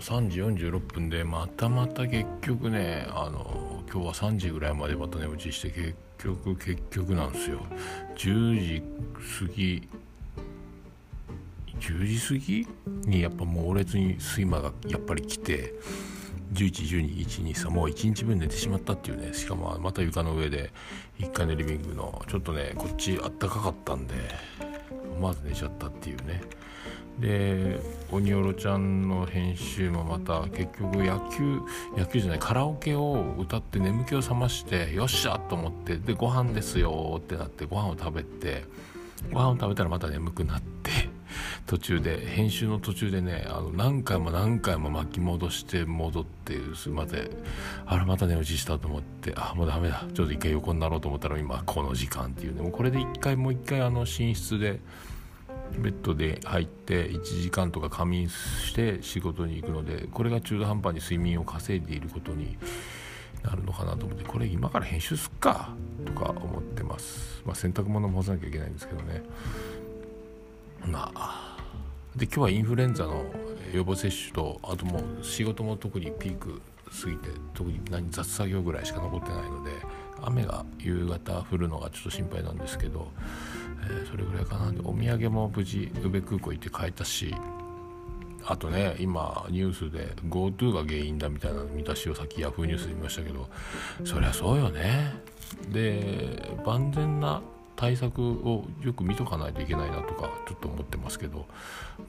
3時46分でまたまた結局ねあの今日は3時ぐらいまでまた寝落ちして結局結局なんですよ。10時過ぎ10時過ぎ？にやっぱ猛烈に睡魔がやっぱり来て11、12、123もう1日分寝てしまったっていうね。しかもまた床の上で1階のリビングのちょっとねこっちあったかかったんで思わず寝ちゃったっていうね。で鬼おろちゃんの編集もまた結局野球野球じゃないカラオケを歌って眠気を覚ましてよっしゃと思ってでご飯ですよってなってご飯を食べてご飯を食べたらまた眠くなって 途中で編集の途中でねあの何回も何回も巻き戻して戻ってすまであれまた寝落ちしたと思ってあもうダメだ。ちょっと一回横になろうと思ったら今この時間っていうね。もうこれで一回もう一回あの寝室でベッドで入って1時間とか仮眠して仕事に行くのでこれが中途半端に睡眠を稼いでいることになるのかなと思ってこれ今から編集すっかとか思ってます、まあ、洗濯物も干さなきゃいけないんですけどね。まあ。で今日はインフルエンザの予防接種とあともう仕事も特にピーク過ぎて特に何雑作業ぐらいしか残ってないので雨が夕方降るのがちょっと心配なんですけど、えー、それぐらいかな。でお土産も無事宇部空港行って帰ったしあとね今ニュースで GoTo が原因だみたいな見出しをさっき Yahoo ニュースで見ましたけどそりゃそうよね。で万全な対策をよく見とかないといけないなとかちょっと思ってますけど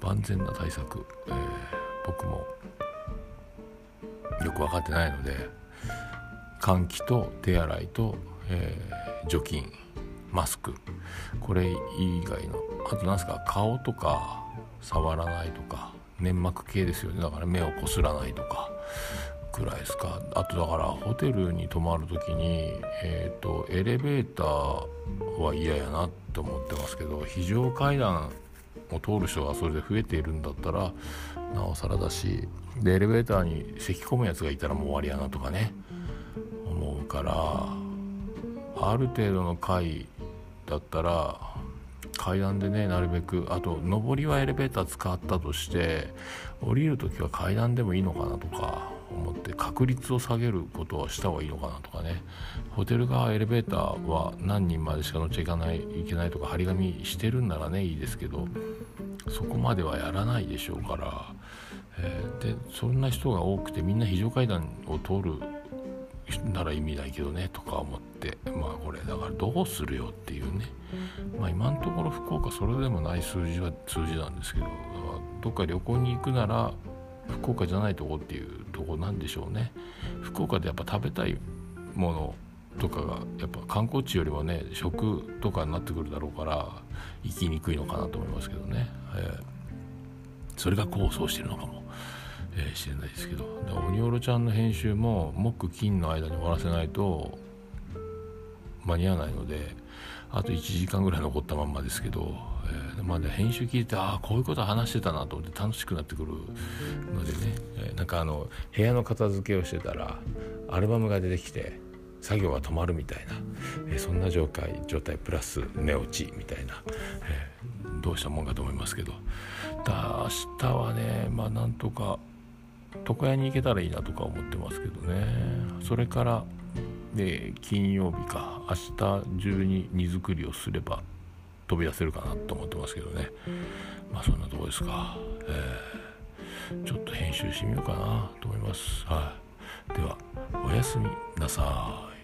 万全な対策、えー、僕もよく分かってないので換気と手洗いと、えー、除菌マスク。これ以外のあと何すか顔とか触らないとか粘膜系ですよね。だから目をこすらないとかくらいですか。あとだからホテルに泊まる時に、えーと、エレベーターは嫌やなって思ってますけど非常階段を通る人がそれで増えているんだったらなおさらだしでエレベーターに咳き込むやつがいたらもう終わりやなとかね。からある程度の階だったら階段でねなるべくあと上りはエレベーター使ったとして降りる時は階段でもいいのかなとか思って確率を下げることはした方がいいのかなとかね。ホテル側エレベーターは何人までしか乗っちゃいかないいけないとか張り紙してるんならねいいですけどそこまではやらないでしょうから、えー、でそんな人が多くてみんな非常階段を通るなら意味ないけどねとか思ってまあこれだからどうするよっていうね。まあ今のところ福岡それでもない数字は数字なんですけどどっか旅行に行くなら福岡じゃないとこっていうとこなんでしょうね。福岡でやっぱ食べたいものとかがやっぱ観光地よりもね食とかになってくるだろうから行きにくいのかなと思いますけどね、えー、それが功を奏してるのかも。えー、しれないですけど。鬼おろちゃんの編集も木金の間に終わらせないと間に合わないのであと1時間ぐらい残ったまんまですけど、えー、まあ、ね、編集聞いてああこういうこと話してたなと思って楽しくなってくるのでね、えー、なんかあの部屋の片付けをしてたらアルバムが出てきて作業が止まるみたいな、えー、そんな状態状態プラス寝落ちみたいな、えどうしたもんかと思いますけど。明日はねまあなんとか床屋に行けたらいいなとか思ってますけどね。それからで金曜日か。明日中に荷造りをすれば飛び出せるかなと思ってますけどね。まあそんなとこですか、えー、ちょっと編集してみようかなと思います。はい。ではおやすみなさい。